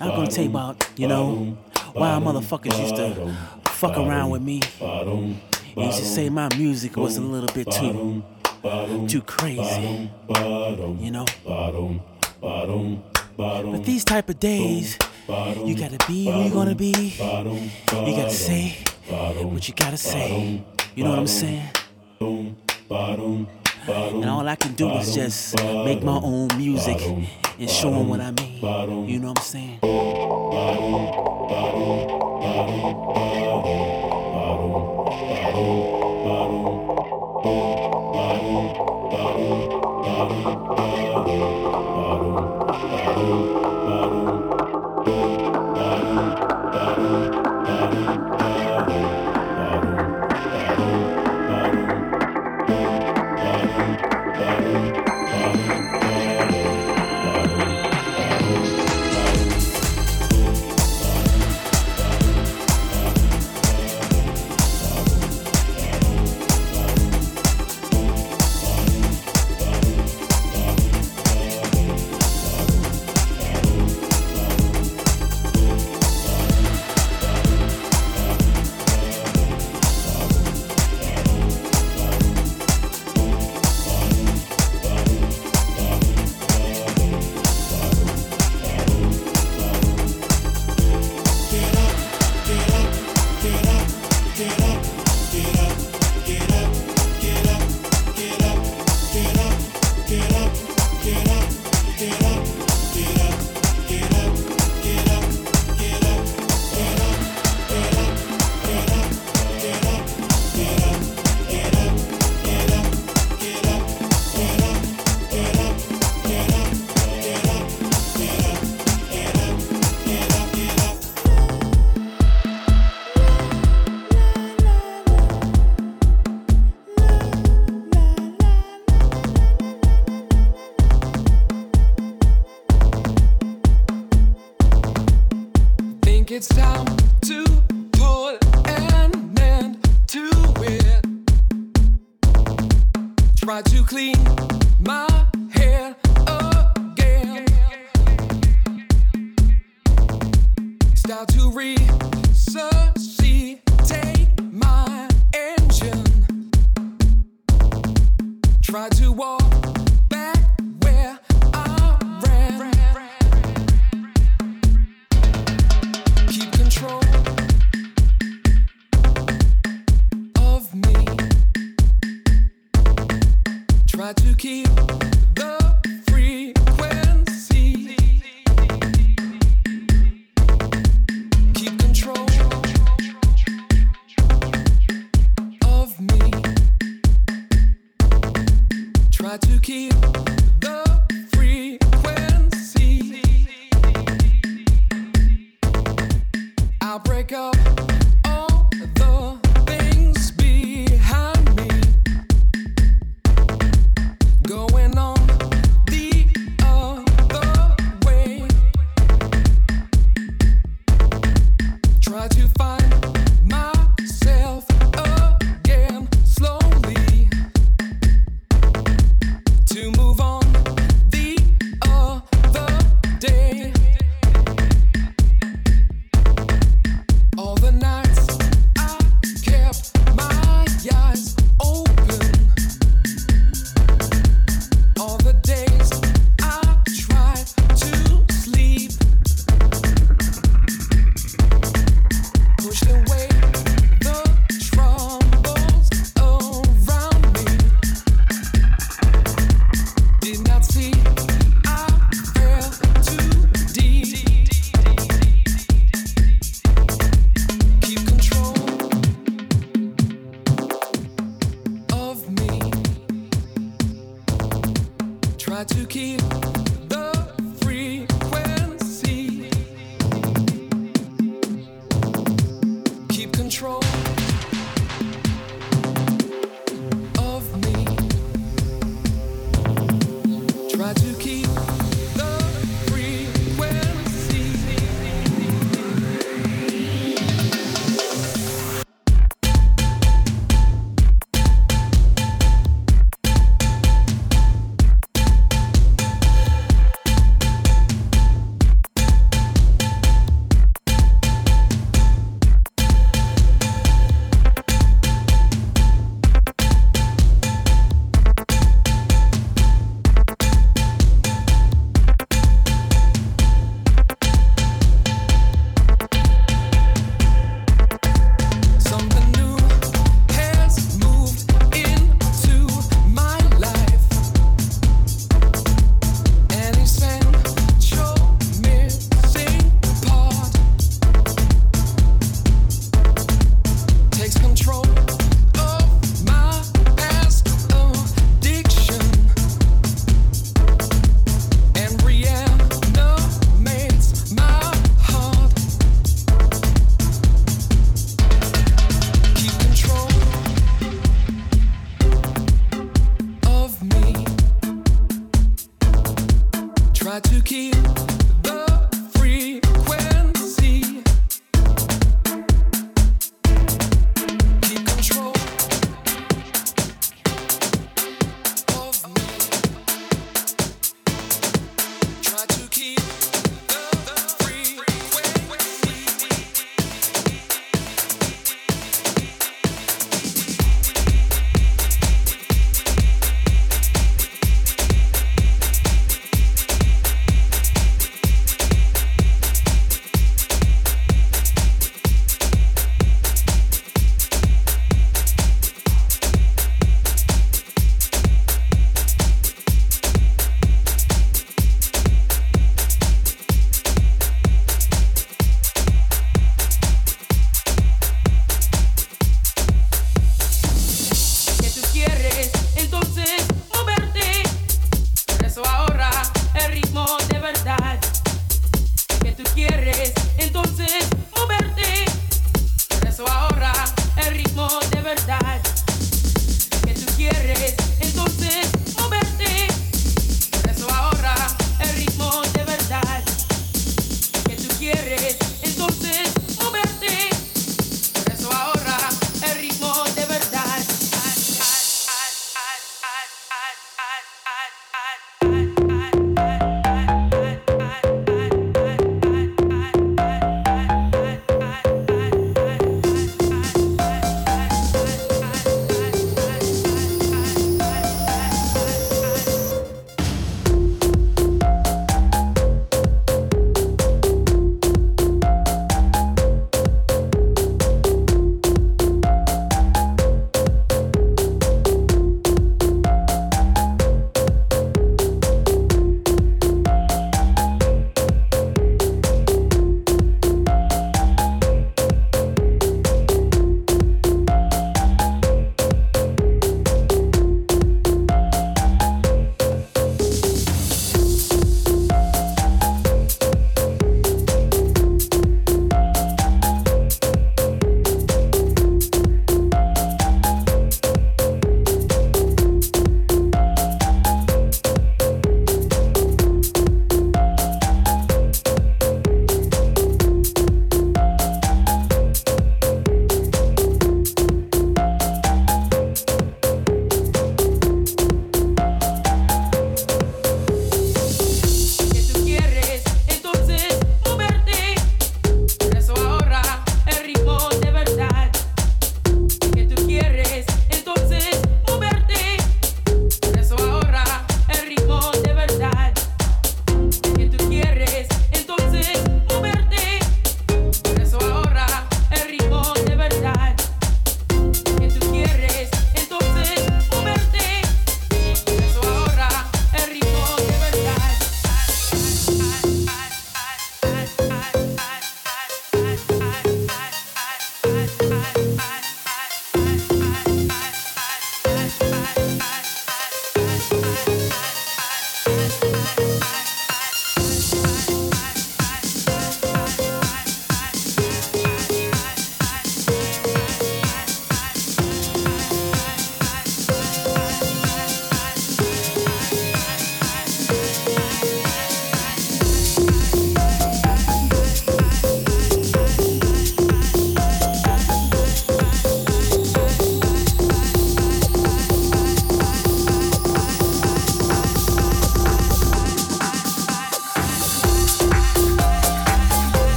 I'm gonna take about, you know, why motherfuckers used to fuck around with me. They used to say my music was a little bit too, too crazy, you know. But these type of days, you gotta be who you gonna be. You gotta say what you gotta say. You know what I'm saying? And all I can do is just make my own music and show them what I mean. You know what I'm saying?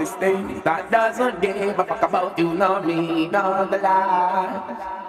sustain. That doesn't give a fuck about you, no me, no the lie.